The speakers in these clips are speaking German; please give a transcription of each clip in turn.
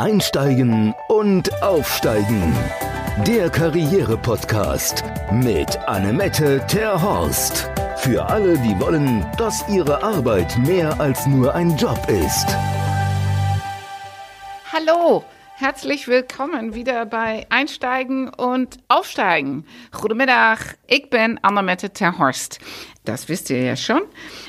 Einsteigen und Aufsteigen. Der Karriere-Podcast mit Annemette Terhorst. Für alle, die wollen, dass ihre Arbeit mehr als nur ein Job ist. Hallo, herzlich willkommen wieder bei Einsteigen und Aufsteigen. Goedemiddag, ik ben Annemette Terhorst. Das wisst ihr ja schon,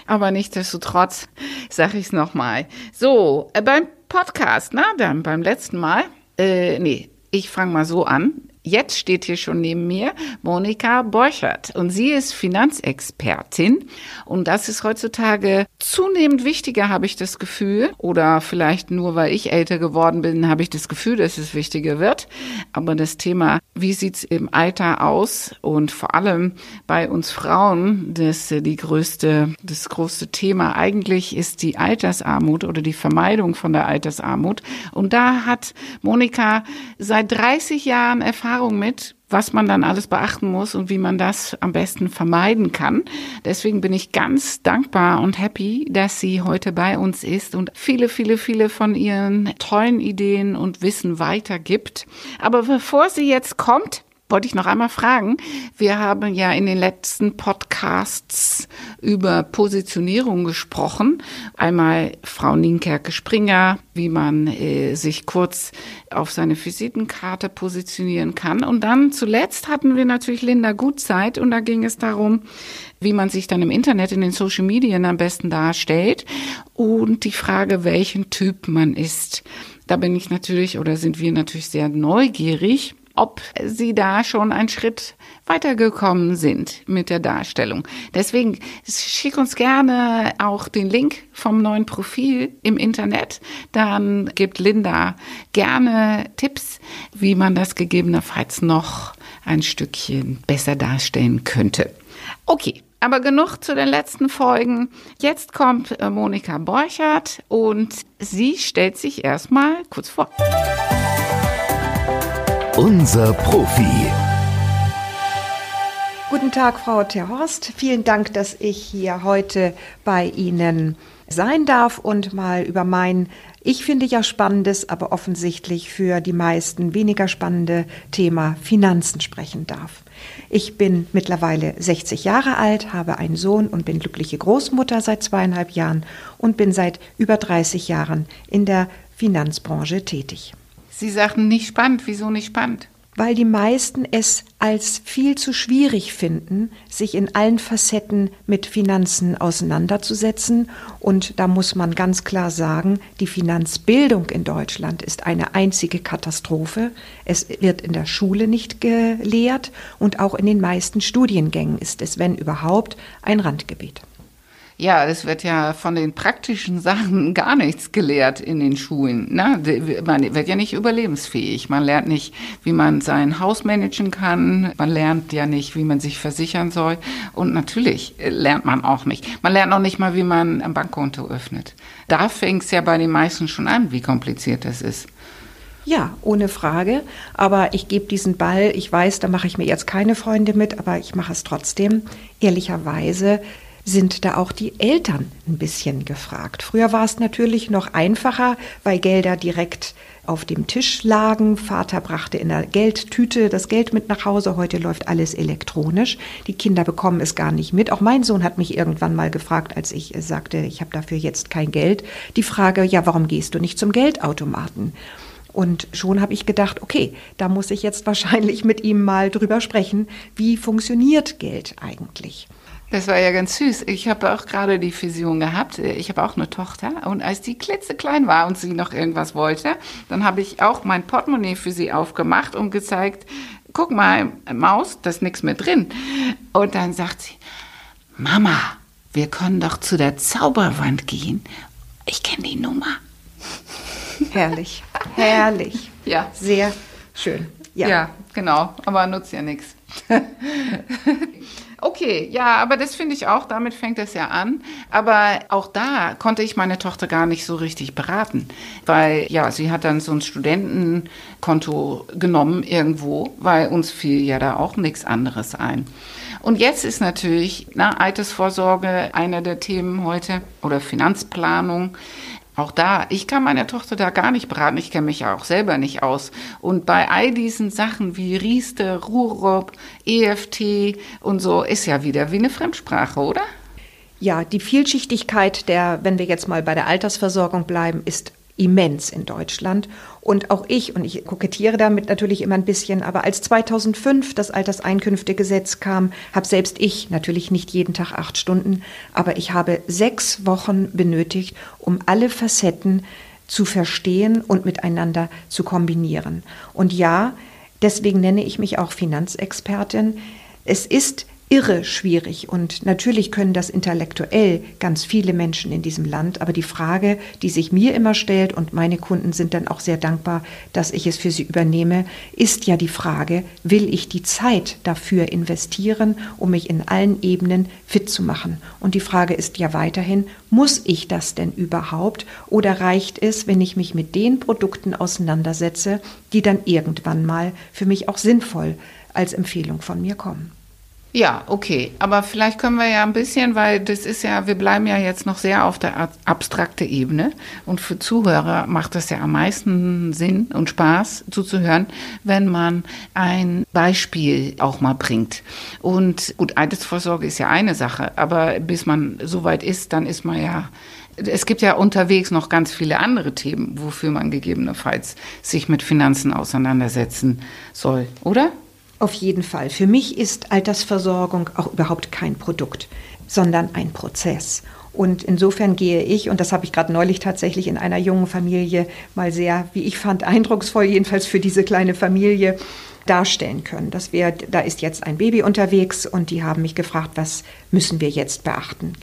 aber nichtsdestotrotz sage ich es nochmal. So, äh, beim Podcast, na dann beim letzten Mal, äh, nee, ich fange mal so an. Jetzt steht hier schon neben mir Monika Borchert und sie ist Finanzexpertin und das ist heutzutage zunehmend wichtiger, habe ich das Gefühl. Oder vielleicht nur, weil ich älter geworden bin, habe ich das Gefühl, dass es wichtiger wird. Aber das Thema, wie sieht's im Alter aus und vor allem bei uns Frauen, das die größte, das größte Thema eigentlich ist die Altersarmut oder die Vermeidung von der Altersarmut. Und da hat Monika seit 30 Jahren Erfahrung mit, was man dann alles beachten muss und wie man das am besten vermeiden kann. Deswegen bin ich ganz dankbar und happy, dass sie heute bei uns ist und viele, viele, viele von ihren tollen Ideen und Wissen weitergibt. Aber bevor sie jetzt kommt, wollte ich noch einmal fragen. Wir haben ja in den letzten Podcasts über Positionierung gesprochen. Einmal Frau Nienkerke-Springer, wie man äh, sich kurz auf seine Visitenkarte positionieren kann. Und dann zuletzt hatten wir natürlich Linda Gutzeit und da ging es darum, wie man sich dann im Internet, in den Social Medien am besten darstellt und die Frage, welchen Typ man ist. Da bin ich natürlich oder sind wir natürlich sehr neugierig ob sie da schon einen Schritt weitergekommen sind mit der Darstellung. Deswegen schick uns gerne auch den Link vom neuen Profil im Internet. Dann gibt Linda gerne Tipps, wie man das gegebenenfalls noch ein Stückchen besser darstellen könnte. Okay, aber genug zu den letzten Folgen. Jetzt kommt äh, Monika Borchert und sie stellt sich erstmal kurz vor. Unser Profi. Guten Tag, Frau Terhorst. Vielen Dank, dass ich hier heute bei Ihnen sein darf und mal über mein, ich finde ja spannendes, aber offensichtlich für die meisten weniger spannende Thema Finanzen sprechen darf. Ich bin mittlerweile 60 Jahre alt, habe einen Sohn und bin glückliche Großmutter seit zweieinhalb Jahren und bin seit über 30 Jahren in der Finanzbranche tätig. Sie sagten nicht spannend. Wieso nicht spannend? Weil die meisten es als viel zu schwierig finden, sich in allen Facetten mit Finanzen auseinanderzusetzen. Und da muss man ganz klar sagen, die Finanzbildung in Deutschland ist eine einzige Katastrophe. Es wird in der Schule nicht gelehrt und auch in den meisten Studiengängen ist es, wenn überhaupt, ein Randgebiet. Ja, es wird ja von den praktischen Sachen gar nichts gelehrt in den Schulen. Ne? Man wird ja nicht überlebensfähig. Man lernt nicht, wie man sein Haus managen kann. Man lernt ja nicht, wie man sich versichern soll. Und natürlich lernt man auch nicht. Man lernt auch nicht mal, wie man ein Bankkonto öffnet. Da fängt es ja bei den meisten schon an, wie kompliziert das ist. Ja, ohne Frage. Aber ich gebe diesen Ball, ich weiß, da mache ich mir jetzt keine Freunde mit, aber ich mache es trotzdem. Ehrlicherweise sind da auch die Eltern ein bisschen gefragt. Früher war es natürlich noch einfacher, weil Gelder direkt auf dem Tisch lagen. Vater brachte in der Geldtüte das Geld mit nach Hause. Heute läuft alles elektronisch. Die Kinder bekommen es gar nicht mit. Auch mein Sohn hat mich irgendwann mal gefragt, als ich sagte, ich habe dafür jetzt kein Geld. Die Frage, ja, warum gehst du nicht zum Geldautomaten? Und schon habe ich gedacht, okay, da muss ich jetzt wahrscheinlich mit ihm mal drüber sprechen, wie funktioniert Geld eigentlich? Das war ja ganz süß. Ich habe auch gerade die Vision gehabt. Ich habe auch eine Tochter und als die klitzeklein war und sie noch irgendwas wollte, dann habe ich auch mein Portemonnaie für sie aufgemacht und gezeigt, guck mal, Maus, da ist nichts mehr drin. Und dann sagt sie, Mama, wir können doch zu der Zauberwand gehen. Ich kenne die Nummer. Herrlich, herrlich. Ja. Sehr schön. Ja, ja genau, aber nutzt ja nichts. Okay, ja, aber das finde ich auch, damit fängt es ja an. Aber auch da konnte ich meine Tochter gar nicht so richtig beraten, weil ja, sie hat dann so ein Studentenkonto genommen irgendwo, weil uns fiel ja da auch nichts anderes ein. Und jetzt ist natürlich na, Altersvorsorge einer der Themen heute oder Finanzplanung. Auch da, ich kann meine Tochter da gar nicht beraten, ich kenne mich ja auch selber nicht aus. Und bei all diesen Sachen wie Riester, Ruhrrob, EFT und so ist ja wieder wie eine Fremdsprache, oder? Ja, die Vielschichtigkeit der, wenn wir jetzt mal bei der Altersversorgung bleiben, ist immens in Deutschland. Und auch ich, und ich kokettiere damit natürlich immer ein bisschen, aber als 2005 das Alterseinkünftegesetz kam, habe selbst ich natürlich nicht jeden Tag acht Stunden, aber ich habe sechs Wochen benötigt, um alle Facetten zu verstehen und miteinander zu kombinieren. Und ja, deswegen nenne ich mich auch Finanzexpertin. Es ist irre schwierig. Und natürlich können das intellektuell ganz viele Menschen in diesem Land. Aber die Frage, die sich mir immer stellt, und meine Kunden sind dann auch sehr dankbar, dass ich es für sie übernehme, ist ja die Frage, will ich die Zeit dafür investieren, um mich in allen Ebenen fit zu machen? Und die Frage ist ja weiterhin, muss ich das denn überhaupt? Oder reicht es, wenn ich mich mit den Produkten auseinandersetze, die dann irgendwann mal für mich auch sinnvoll als Empfehlung von mir kommen? Ja, okay. Aber vielleicht können wir ja ein bisschen, weil das ist ja, wir bleiben ja jetzt noch sehr auf der abstrakte Ebene. Und für Zuhörer macht das ja am meisten Sinn und Spaß zuzuhören, wenn man ein Beispiel auch mal bringt. Und gut, Altersvorsorge ist ja eine Sache, aber bis man so weit ist, dann ist man ja es gibt ja unterwegs noch ganz viele andere Themen, wofür man gegebenenfalls sich mit Finanzen auseinandersetzen soll, oder? Auf jeden Fall. Für mich ist Altersversorgung auch überhaupt kein Produkt, sondern ein Prozess. Und insofern gehe ich, und das habe ich gerade neulich tatsächlich in einer jungen Familie mal sehr, wie ich fand, eindrucksvoll, jedenfalls für diese kleine Familie, darstellen können. Das wär, da ist jetzt ein Baby unterwegs und die haben mich gefragt, was müssen wir jetzt beachten?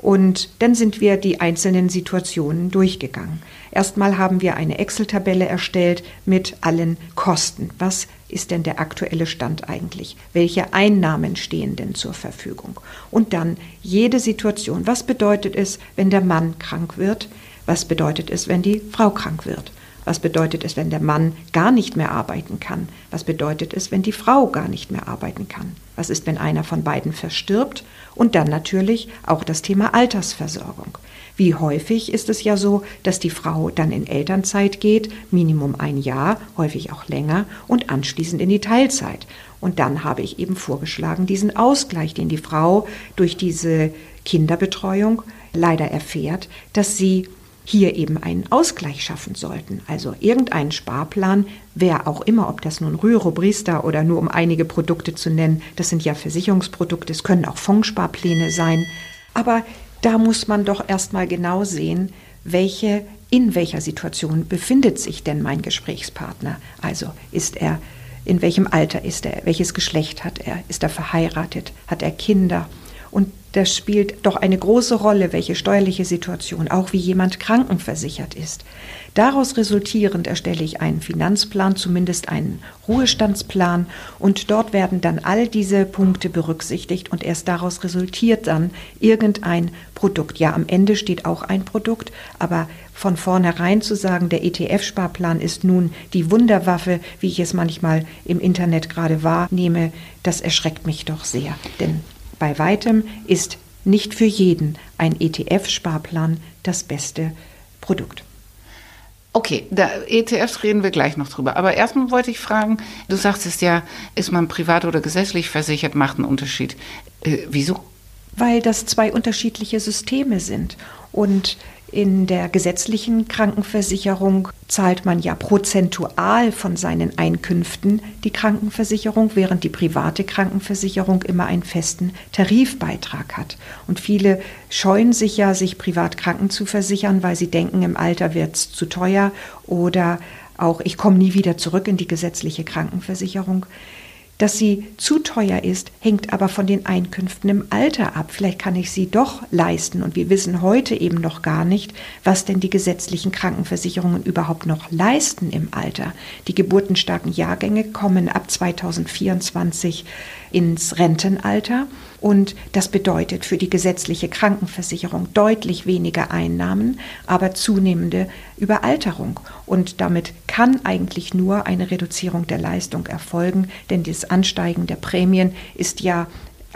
Und dann sind wir die einzelnen Situationen durchgegangen. Erstmal haben wir eine Excel-Tabelle erstellt mit allen Kosten. Was ist denn der aktuelle Stand eigentlich? Welche Einnahmen stehen denn zur Verfügung? Und dann jede Situation. Was bedeutet es, wenn der Mann krank wird? Was bedeutet es, wenn die Frau krank wird? Was bedeutet es, wenn der Mann gar nicht mehr arbeiten kann? Was bedeutet es, wenn die Frau gar nicht mehr arbeiten kann? Was ist, wenn einer von beiden verstirbt? Und dann natürlich auch das Thema Altersversorgung. Wie häufig ist es ja so, dass die Frau dann in Elternzeit geht, Minimum ein Jahr, häufig auch länger, und anschließend in die Teilzeit. Und dann habe ich eben vorgeschlagen, diesen Ausgleich, den die Frau durch diese Kinderbetreuung leider erfährt, dass sie hier eben einen Ausgleich schaffen sollten. Also irgendeinen Sparplan, wer auch immer, ob das nun Rüro, oder nur um einige Produkte zu nennen, das sind ja Versicherungsprodukte, es können auch Fondssparpläne sein. Aber da muss man doch erstmal genau sehen, welche, in welcher Situation befindet sich denn mein Gesprächspartner. Also ist er, in welchem Alter ist er, welches Geschlecht hat er, ist er verheiratet, hat er Kinder und das spielt doch eine große Rolle, welche steuerliche Situation, auch wie jemand krankenversichert ist. Daraus resultierend erstelle ich einen Finanzplan, zumindest einen Ruhestandsplan, und dort werden dann all diese Punkte berücksichtigt und erst daraus resultiert dann irgendein Produkt. Ja, am Ende steht auch ein Produkt, aber von vornherein zu sagen, der ETF-Sparplan ist nun die Wunderwaffe, wie ich es manchmal im Internet gerade wahrnehme, das erschreckt mich doch sehr. Denn bei weitem ist nicht für jeden ein ETF-Sparplan das beste Produkt. Okay, da ETFs reden wir gleich noch drüber. Aber erstmal wollte ich fragen, du sagst es ja, ist man privat oder gesetzlich versichert, macht einen Unterschied. Äh, wieso? Weil das zwei unterschiedliche Systeme sind. Und in der gesetzlichen Krankenversicherung zahlt man ja prozentual von seinen Einkünften die Krankenversicherung, während die private Krankenversicherung immer einen festen Tarifbeitrag hat. Und viele scheuen sich ja, sich privat kranken zu versichern, weil sie denken, im Alter wird es zu teuer oder auch ich komme nie wieder zurück in die gesetzliche Krankenversicherung. Dass sie zu teuer ist, hängt aber von den Einkünften im Alter ab. Vielleicht kann ich sie doch leisten. Und wir wissen heute eben noch gar nicht, was denn die gesetzlichen Krankenversicherungen überhaupt noch leisten im Alter. Die geburtenstarken Jahrgänge kommen ab 2024 ins Rentenalter. Und das bedeutet für die gesetzliche Krankenversicherung deutlich weniger Einnahmen, aber zunehmende Überalterung. Und damit kann eigentlich nur eine Reduzierung der Leistung erfolgen, denn das Ansteigen der Prämien ist ja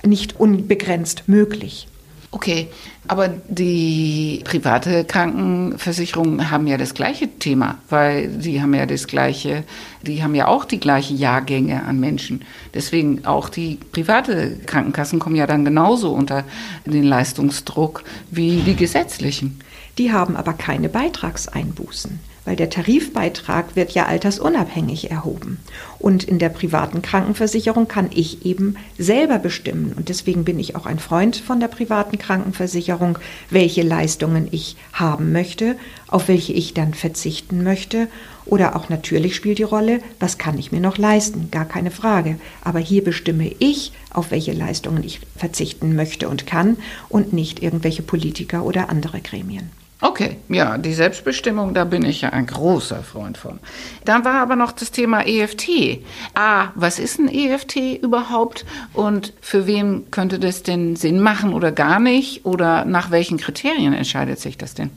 nicht unbegrenzt möglich. Okay, aber die private Krankenversicherungen haben ja das gleiche Thema, weil die haben ja das gleiche, die haben ja auch die gleichen Jahrgänge an Menschen. Deswegen auch die private Krankenkassen kommen ja dann genauso unter den Leistungsdruck wie die gesetzlichen. Die haben aber keine Beitragseinbußen weil der Tarifbeitrag wird ja altersunabhängig erhoben. Und in der privaten Krankenversicherung kann ich eben selber bestimmen. Und deswegen bin ich auch ein Freund von der privaten Krankenversicherung, welche Leistungen ich haben möchte, auf welche ich dann verzichten möchte. Oder auch natürlich spielt die Rolle, was kann ich mir noch leisten? Gar keine Frage. Aber hier bestimme ich, auf welche Leistungen ich verzichten möchte und kann und nicht irgendwelche Politiker oder andere Gremien. Okay, ja, die Selbstbestimmung, da bin ich ja ein großer Freund von. Dann war aber noch das Thema EFT. Ah, was ist ein EFT überhaupt und für wen könnte das denn Sinn machen oder gar nicht? Oder nach welchen Kriterien entscheidet sich das denn?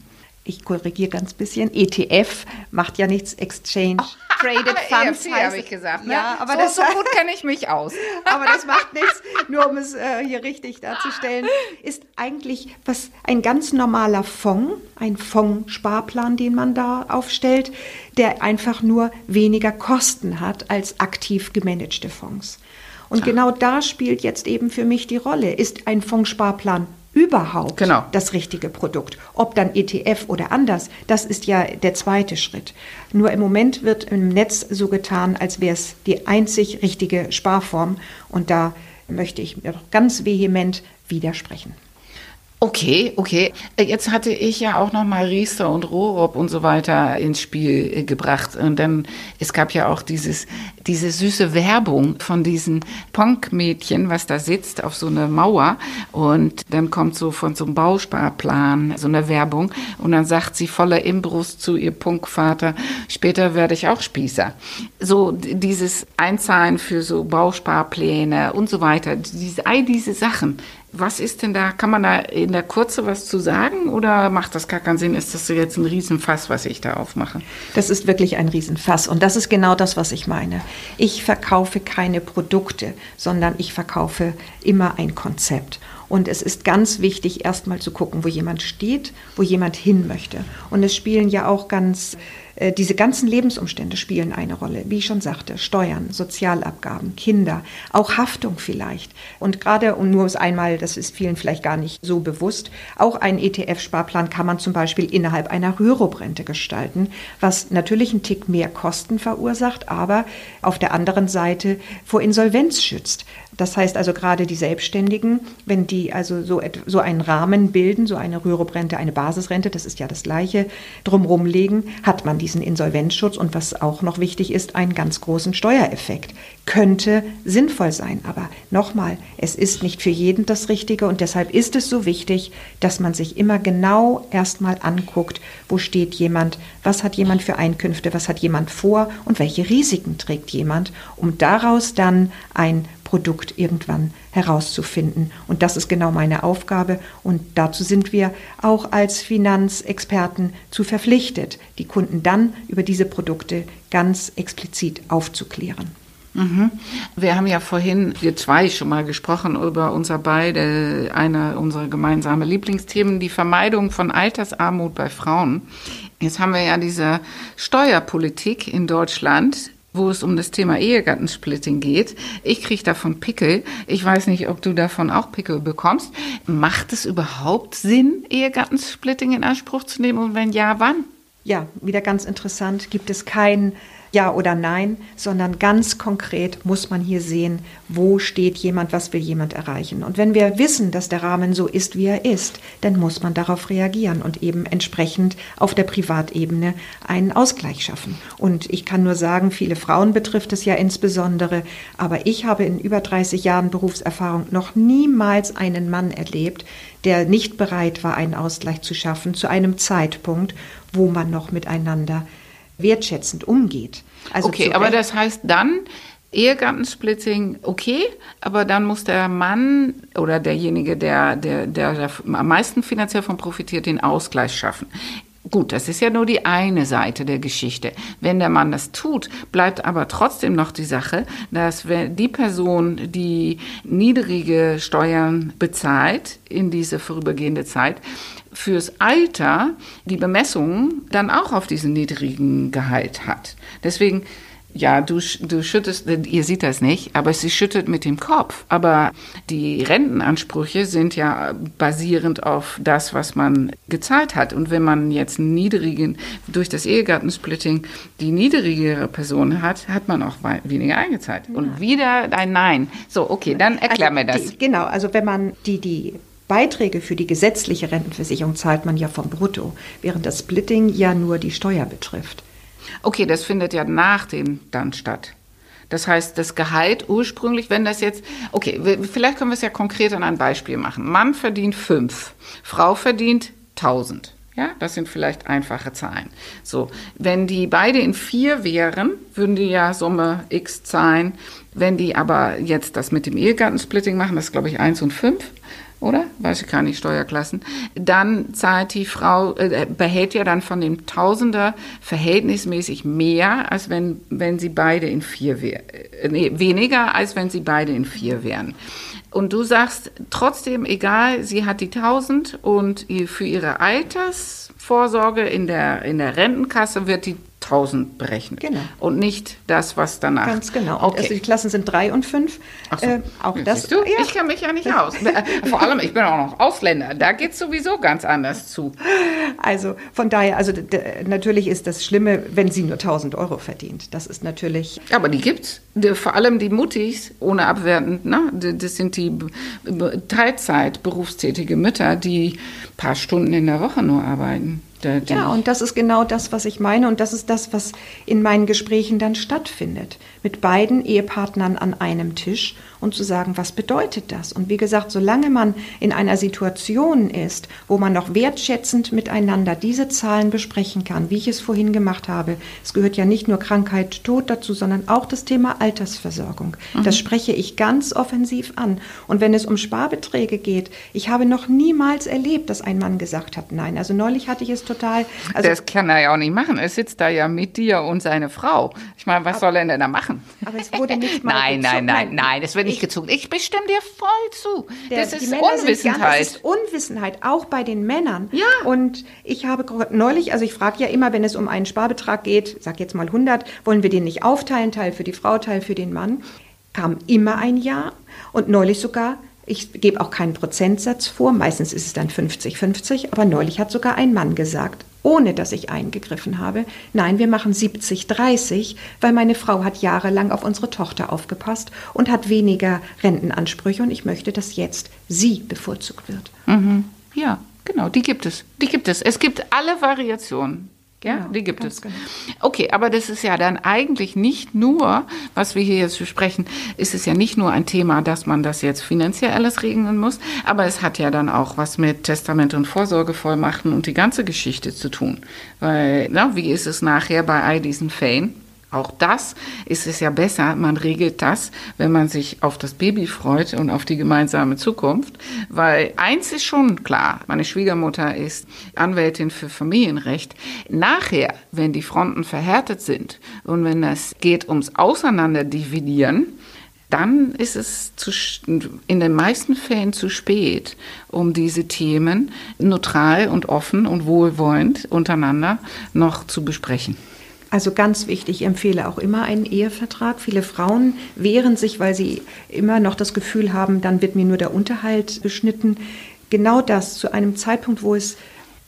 Ich korrigiere ganz bisschen, ETF macht ja nichts, Exchange Traded Funds. Habe ich gesagt. Ne? Ja, aber so, das, so gut kenne ich mich aus. aber das macht nichts, nur um es äh, hier richtig darzustellen, ist eigentlich was ein ganz normaler Fonds, ein Fondssparplan, den man da aufstellt, der einfach nur weniger Kosten hat als aktiv gemanagte Fonds. Und genau da spielt jetzt eben für mich die Rolle. Ist ein Fondssparplan überhaupt genau. das richtige Produkt. Ob dann ETF oder anders, das ist ja der zweite Schritt. Nur im Moment wird im Netz so getan, als wäre es die einzig richtige Sparform. Und da möchte ich ganz vehement widersprechen. Okay, okay. Jetzt hatte ich ja auch noch mal Riester und Rohrob und so weiter ins Spiel äh, gebracht. Und dann, es gab ja auch dieses, diese süße Werbung von diesen Punk-Mädchen, was da sitzt auf so einer Mauer. Und dann kommt so von so einem Bausparplan so eine Werbung. Und dann sagt sie voller Imbrust zu ihr Punkvater, später werde ich auch Spießer. So dieses Einzahlen für so Bausparpläne und so weiter. Diese, all diese Sachen was ist denn da, kann man da in der Kurze was zu sagen oder macht das gar keinen Sinn? Ist das jetzt ein Riesenfass, was ich da aufmache? Das ist wirklich ein Riesenfass und das ist genau das, was ich meine. Ich verkaufe keine Produkte, sondern ich verkaufe immer ein Konzept. Und es ist ganz wichtig, erstmal zu gucken, wo jemand steht, wo jemand hin möchte. Und es spielen ja auch ganz diese ganzen Lebensumstände spielen eine Rolle. Wie ich schon sagte, Steuern, Sozialabgaben, Kinder, auch Haftung vielleicht. Und gerade, und nur einmal, das ist vielen vielleicht gar nicht so bewusst, auch ein ETF-Sparplan kann man zum Beispiel innerhalb einer Rürup-Rente gestalten, was natürlich einen Tick mehr Kosten verursacht, aber auf der anderen Seite vor Insolvenz schützt. Das heißt also gerade die Selbstständigen, wenn die also so, so einen Rahmen bilden, so eine Rürup-Rente, eine Basisrente, das ist ja das Gleiche, drumherum legen, hat man diesen Insolvenzschutz und was auch noch wichtig ist, einen ganz großen Steuereffekt. Könnte sinnvoll sein, aber nochmal, es ist nicht für jeden das Richtige und deshalb ist es so wichtig, dass man sich immer genau erstmal anguckt, wo steht jemand, was hat jemand für Einkünfte, was hat jemand vor und welche Risiken trägt jemand, um daraus dann ein Produkt irgendwann herauszufinden. Und das ist genau meine Aufgabe. Und dazu sind wir auch als Finanzexperten zu verpflichtet, die Kunden dann über diese Produkte ganz explizit aufzuklären. Mhm. Wir haben ja vorhin, wir zwei schon mal gesprochen über unser beide, eine unserer gemeinsamen Lieblingsthemen, die Vermeidung von Altersarmut bei Frauen. Jetzt haben wir ja diese Steuerpolitik in Deutschland, wo es um das Thema Ehegattensplitting geht. Ich kriege davon Pickel. Ich weiß nicht, ob du davon auch Pickel bekommst. Macht es überhaupt Sinn, Ehegattensplitting in Anspruch zu nehmen? Und wenn ja, wann? Ja, wieder ganz interessant. Gibt es kein ja oder Nein, sondern ganz konkret muss man hier sehen, wo steht jemand, was will jemand erreichen. Und wenn wir wissen, dass der Rahmen so ist, wie er ist, dann muss man darauf reagieren und eben entsprechend auf der Privatebene einen Ausgleich schaffen. Und ich kann nur sagen, viele Frauen betrifft es ja insbesondere, aber ich habe in über 30 Jahren Berufserfahrung noch niemals einen Mann erlebt, der nicht bereit war, einen Ausgleich zu schaffen zu einem Zeitpunkt, wo man noch miteinander wertschätzend umgeht. Also okay, aber das heißt dann, Ehegattensplitting, okay, aber dann muss der Mann oder derjenige, der, der, der, der am meisten finanziell von profitiert, den Ausgleich schaffen. Gut, das ist ja nur die eine Seite der Geschichte. Wenn der Mann das tut, bleibt aber trotzdem noch die Sache, dass wenn die Person, die niedrige Steuern bezahlt in diese vorübergehende Zeit, fürs Alter die Bemessung dann auch auf diesen niedrigen Gehalt hat. Deswegen ja, du, du schüttest, ihr seht das nicht, aber sie schüttet mit dem Kopf. Aber die Rentenansprüche sind ja basierend auf das, was man gezahlt hat. Und wenn man jetzt niedrigen, durch das Ehegattensplitting die niedrigere Person hat, hat man auch weniger eingezahlt. Ja. Und wieder ein Nein. So, okay, dann erklär also mir das. Die, genau, also wenn man die, die Beiträge für die gesetzliche Rentenversicherung zahlt man ja vom Brutto, während das Splitting ja nur die Steuer betrifft. Okay, das findet ja nach dem dann statt. Das heißt, das Gehalt ursprünglich, wenn das jetzt, okay, vielleicht können wir es ja konkret an einem Beispiel machen. Mann verdient fünf, Frau verdient tausend. Ja, das sind vielleicht einfache Zahlen. So, wenn die beide in vier wären, würden die ja Summe X zahlen. Wenn die aber jetzt das mit dem Ehegattensplitting machen, das ist glaube ich eins und fünf, oder? Weiß ich gar nicht, Steuerklassen. Dann zahlt die Frau, äh, behält ja dann von dem Tausender verhältnismäßig mehr, als wenn, wenn sie beide in vier wären. Äh, nee, weniger, als wenn sie beide in vier wären. Und du sagst trotzdem, egal, sie hat die 1000 und für ihre Altersvorsorge in der, in der Rentenkasse wird die 1000 berechnet. Genau. Und nicht das, was danach. Ganz genau. Okay. Also die Klassen sind 3 und 5. Ach so. Äh, auch das. Du, ja. Ich kann mich ja nicht aus. Äh, vor allem, ich bin auch noch Ausländer. Da geht es sowieso ganz anders zu. Also von daher, also natürlich ist das Schlimme, wenn sie nur 1000 Euro verdient. Das ist natürlich. Aber die gibt's. Die, vor allem die Muttis, ohne abwertend, ne? das sind die Teilzeit berufstätige Mütter, die paar Stunden in der Woche nur arbeiten. Ja, und das ist genau das, was ich meine und das ist das, was in meinen Gesprächen dann stattfindet. Mit beiden Ehepartnern an einem Tisch und zu sagen, was bedeutet das? Und wie gesagt, solange man in einer Situation ist, wo man noch wertschätzend miteinander diese Zahlen besprechen kann, wie ich es vorhin gemacht habe, es gehört ja nicht nur Krankheit, Tod dazu, sondern auch das Thema Altersversorgung. Mhm. Das spreche ich ganz offensiv an. Und wenn es um Sparbeträge geht, ich habe noch niemals erlebt, dass ein Mann gesagt hat, nein. Also neulich hatte ich es total. Also das kann er ja auch nicht machen. Er sitzt da ja mit dir und seine Frau. Ich meine, was soll er denn da machen? Aber es wurde nicht mal. nein, nein, nein, nein, es wird nicht gezogen. Ich bestimme dir voll zu. Der, das ist Unwissenheit. Ganz, das ist Unwissenheit, auch bei den Männern. Ja. Und ich habe neulich, also ich frage ja immer, wenn es um einen Sparbetrag geht, sag jetzt mal 100, wollen wir den nicht aufteilen, Teil für die Frau, Teil für den Mann, kam immer ein Ja und neulich sogar ich gebe auch keinen Prozentsatz vor, meistens ist es dann 50-50, aber neulich hat sogar ein Mann gesagt, ohne dass ich eingegriffen habe, nein, wir machen 70-30, weil meine Frau hat jahrelang auf unsere Tochter aufgepasst und hat weniger Rentenansprüche und ich möchte, dass jetzt sie bevorzugt wird. Mhm. Ja, genau, die gibt es. Die gibt es. Es gibt alle Variationen. Ja, genau, die gibt es. Genau. Okay, aber das ist ja dann eigentlich nicht nur, was wir hier jetzt besprechen, ist es ja nicht nur ein Thema, dass man das jetzt finanziell alles regeln muss, aber es hat ja dann auch was mit Testament und Vorsorgevollmachten und die ganze Geschichte zu tun. Weil, na, wie ist es nachher bei all diesen Fällen? Auch das ist es ja besser, man regelt das, wenn man sich auf das Baby freut und auf die gemeinsame Zukunft. Weil eins ist schon klar, meine Schwiegermutter ist Anwältin für Familienrecht. Nachher, wenn die Fronten verhärtet sind und wenn es geht ums Auseinanderdividieren, dann ist es zu, in den meisten Fällen zu spät, um diese Themen neutral und offen und wohlwollend untereinander noch zu besprechen. Also ganz wichtig, ich empfehle auch immer einen Ehevertrag. Viele Frauen wehren sich, weil sie immer noch das Gefühl haben, dann wird mir nur der Unterhalt beschnitten. Genau das zu einem Zeitpunkt, wo es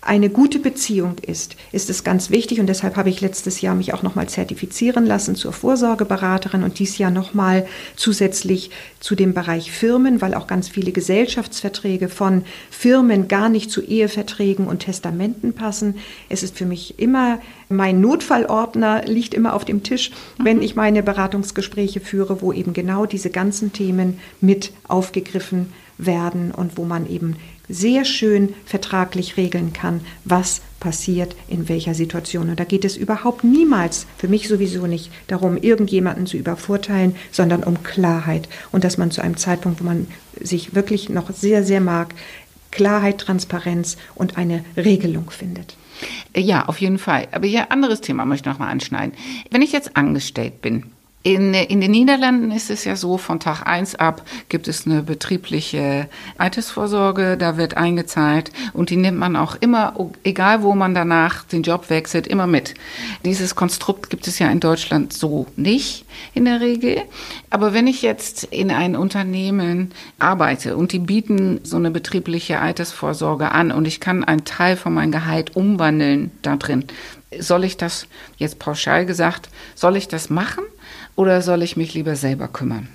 eine gute Beziehung ist, ist es ganz wichtig und deshalb habe ich letztes Jahr mich auch nochmal zertifizieren lassen zur Vorsorgeberaterin und dies Jahr nochmal zusätzlich zu dem Bereich Firmen, weil auch ganz viele Gesellschaftsverträge von Firmen gar nicht zu Eheverträgen und Testamenten passen. Es ist für mich immer, mein Notfallordner liegt immer auf dem Tisch, wenn mhm. ich meine Beratungsgespräche führe, wo eben genau diese ganzen Themen mit aufgegriffen werden und wo man eben sehr schön vertraglich regeln kann, was passiert in welcher Situation. Und da geht es überhaupt niemals, für mich sowieso nicht, darum, irgendjemanden zu übervorteilen, sondern um Klarheit. Und dass man zu einem Zeitpunkt, wo man sich wirklich noch sehr, sehr mag, Klarheit, Transparenz und eine Regelung findet. Ja, auf jeden Fall. Aber ja, anderes Thema möchte ich noch mal anschneiden. Wenn ich jetzt angestellt bin, in, in den Niederlanden ist es ja so, von Tag eins ab gibt es eine betriebliche Altersvorsorge, da wird eingezahlt und die nimmt man auch immer, egal wo man danach den Job wechselt, immer mit. Dieses Konstrukt gibt es ja in Deutschland so nicht in der Regel. Aber wenn ich jetzt in ein Unternehmen arbeite und die bieten so eine betriebliche Altersvorsorge an und ich kann einen Teil von meinem Gehalt umwandeln da drin, soll ich das, jetzt pauschal gesagt, soll ich das machen? Oder soll ich mich lieber selber kümmern?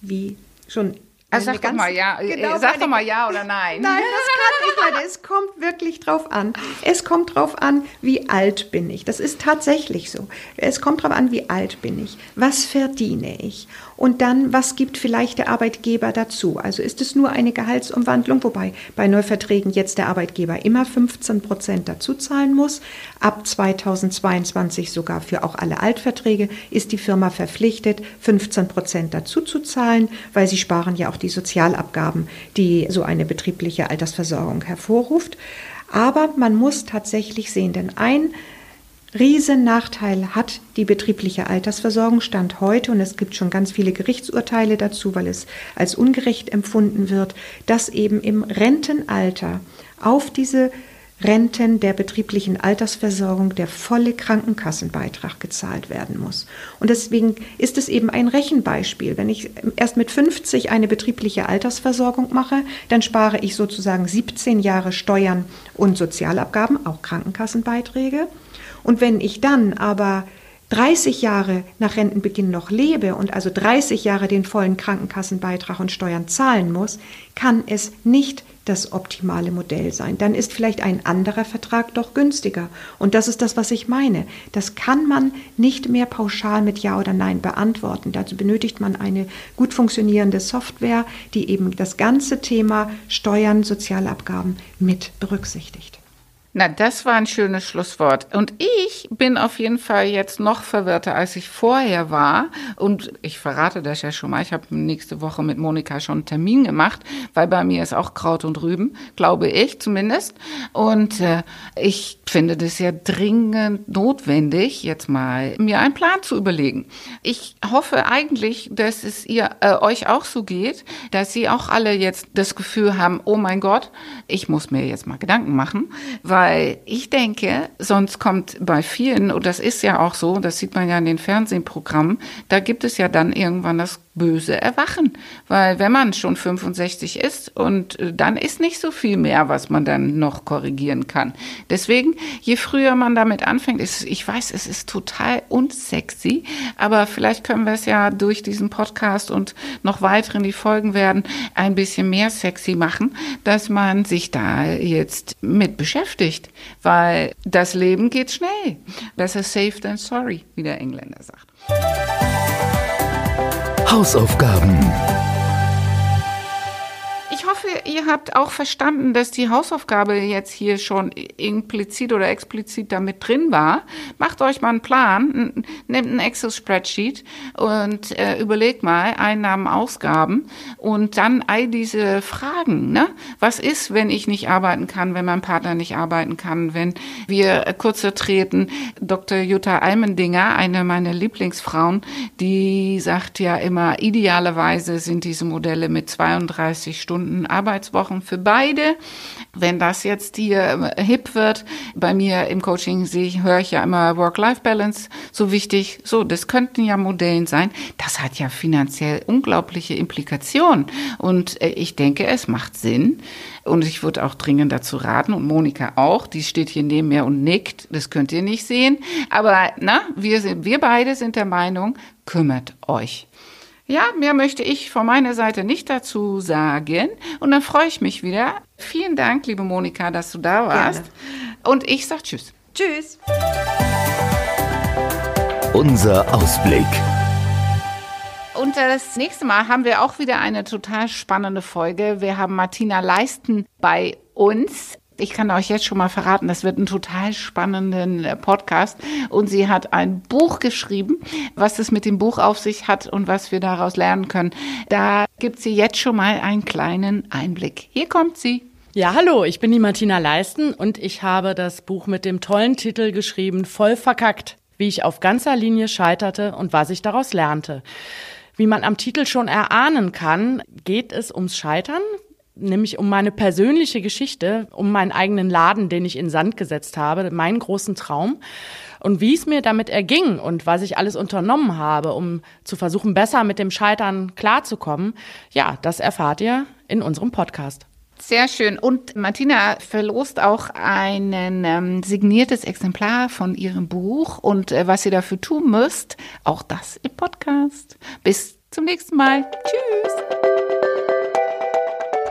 Wie schon also sag doch mal ja, äh, genau sag doch mal ja oder nein. Nein, das kann ich nicht. Es kommt wirklich drauf an. Es kommt drauf an, wie alt bin ich. Das ist tatsächlich so. Es kommt drauf an, wie alt bin ich. Was verdiene ich? Und dann, was gibt vielleicht der Arbeitgeber dazu? Also ist es nur eine Gehaltsumwandlung, wobei bei Neuverträgen jetzt der Arbeitgeber immer 15 Prozent dazu zahlen muss. Ab 2022 sogar für auch alle Altverträge ist die Firma verpflichtet, 15 Prozent dazu zu zahlen, weil sie sparen ja auch die Sozialabgaben, die so eine betriebliche Altersversorgung hervorruft. Aber man muss tatsächlich sehen, denn ein Riesennachteil hat die betriebliche Altersversorgung Stand heute und es gibt schon ganz viele Gerichtsurteile dazu, weil es als ungerecht empfunden wird, dass eben im Rentenalter auf diese Renten der betrieblichen Altersversorgung der volle Krankenkassenbeitrag gezahlt werden muss. Und deswegen ist es eben ein Rechenbeispiel. Wenn ich erst mit 50 eine betriebliche Altersversorgung mache, dann spare ich sozusagen 17 Jahre Steuern und Sozialabgaben, auch Krankenkassenbeiträge. Und wenn ich dann aber 30 Jahre nach Rentenbeginn noch lebe und also 30 Jahre den vollen Krankenkassenbeitrag und Steuern zahlen muss, kann es nicht das optimale Modell sein. Dann ist vielleicht ein anderer Vertrag doch günstiger. Und das ist das, was ich meine. Das kann man nicht mehr pauschal mit Ja oder Nein beantworten. Dazu benötigt man eine gut funktionierende Software, die eben das ganze Thema Steuern, Sozialabgaben mit berücksichtigt. Na, das war ein schönes Schlusswort. Und ich bin auf jeden Fall jetzt noch verwirrter, als ich vorher war. Und ich verrate das ja schon mal. Ich habe nächste Woche mit Monika schon einen Termin gemacht, weil bei mir ist auch Kraut und Rüben, glaube ich zumindest. Und äh, ich finde das ja dringend notwendig, jetzt mal mir einen Plan zu überlegen. Ich hoffe eigentlich, dass es ihr äh, euch auch so geht, dass sie auch alle jetzt das Gefühl haben, oh mein Gott, ich muss mir jetzt mal Gedanken machen, weil weil ich denke, sonst kommt bei vielen, und das ist ja auch so, das sieht man ja in den Fernsehprogrammen, da gibt es ja dann irgendwann das böse Erwachen. Weil wenn man schon 65 ist und äh, dann ist nicht so viel mehr, was man dann noch korrigieren kann. Deswegen, je früher man damit anfängt, ist, ich weiß, es ist total unsexy, aber vielleicht können wir es ja durch diesen Podcast und noch weiteren, die folgen werden, ein bisschen mehr sexy machen, dass man sich da jetzt mit beschäftigt. Weil das Leben geht schnell. Besser safe than sorry, wie der Engländer sagt. Hausaufgaben. Ich hoffe, ihr habt auch verstanden, dass die Hausaufgabe jetzt hier schon implizit oder explizit damit drin war. Macht euch mal einen Plan, nehmt ein Excel-Spreadsheet und äh, überlegt mal Einnahmen, Ausgaben und dann all diese Fragen. Ne? Was ist, wenn ich nicht arbeiten kann, wenn mein Partner nicht arbeiten kann, wenn wir kurze treten? Dr. Jutta Almendinger, eine meiner Lieblingsfrauen, die sagt ja immer, idealerweise sind diese Modelle mit 32 Stunden Arbeitswochen für beide. Wenn das jetzt hier äh, hip wird, bei mir im Coaching sehe, höre ich ja immer Work-Life-Balance so wichtig. So, das könnten ja Modellen sein. Das hat ja finanziell unglaubliche Implikationen. Und äh, ich denke, es macht Sinn. Und ich würde auch dringend dazu raten, und Monika auch, die steht hier neben mir und nickt, das könnt ihr nicht sehen. Aber na, wir, sind, wir beide sind der Meinung, kümmert euch. Ja, mehr möchte ich von meiner Seite nicht dazu sagen. Und dann freue ich mich wieder. Vielen Dank, liebe Monika, dass du da warst. Gerne. Und ich sage Tschüss. Tschüss. Unser Ausblick. Und das nächste Mal haben wir auch wieder eine total spannende Folge. Wir haben Martina Leisten bei uns ich kann euch jetzt schon mal verraten, das wird ein total spannenden äh, Podcast. Und sie hat ein Buch geschrieben, was es mit dem Buch auf sich hat und was wir daraus lernen können. Da gibt sie jetzt schon mal einen kleinen Einblick. Hier kommt sie. Ja, hallo, ich bin die Martina Leisten und ich habe das Buch mit dem tollen Titel geschrieben, Voll verkackt, wie ich auf ganzer Linie scheiterte und was ich daraus lernte. Wie man am Titel schon erahnen kann, geht es ums Scheitern, nämlich um meine persönliche Geschichte, um meinen eigenen Laden, den ich in Sand gesetzt habe, meinen großen Traum. Und wie es mir damit erging und was ich alles unternommen habe, um zu versuchen, besser mit dem Scheitern klarzukommen, ja, das erfahrt ihr in unserem Podcast. Sehr schön. Und Martina verlost auch ein ähm, signiertes Exemplar von ihrem Buch. Und äh, was ihr dafür tun müsst, auch das im Podcast. Bis zum nächsten Mal. Tschüss.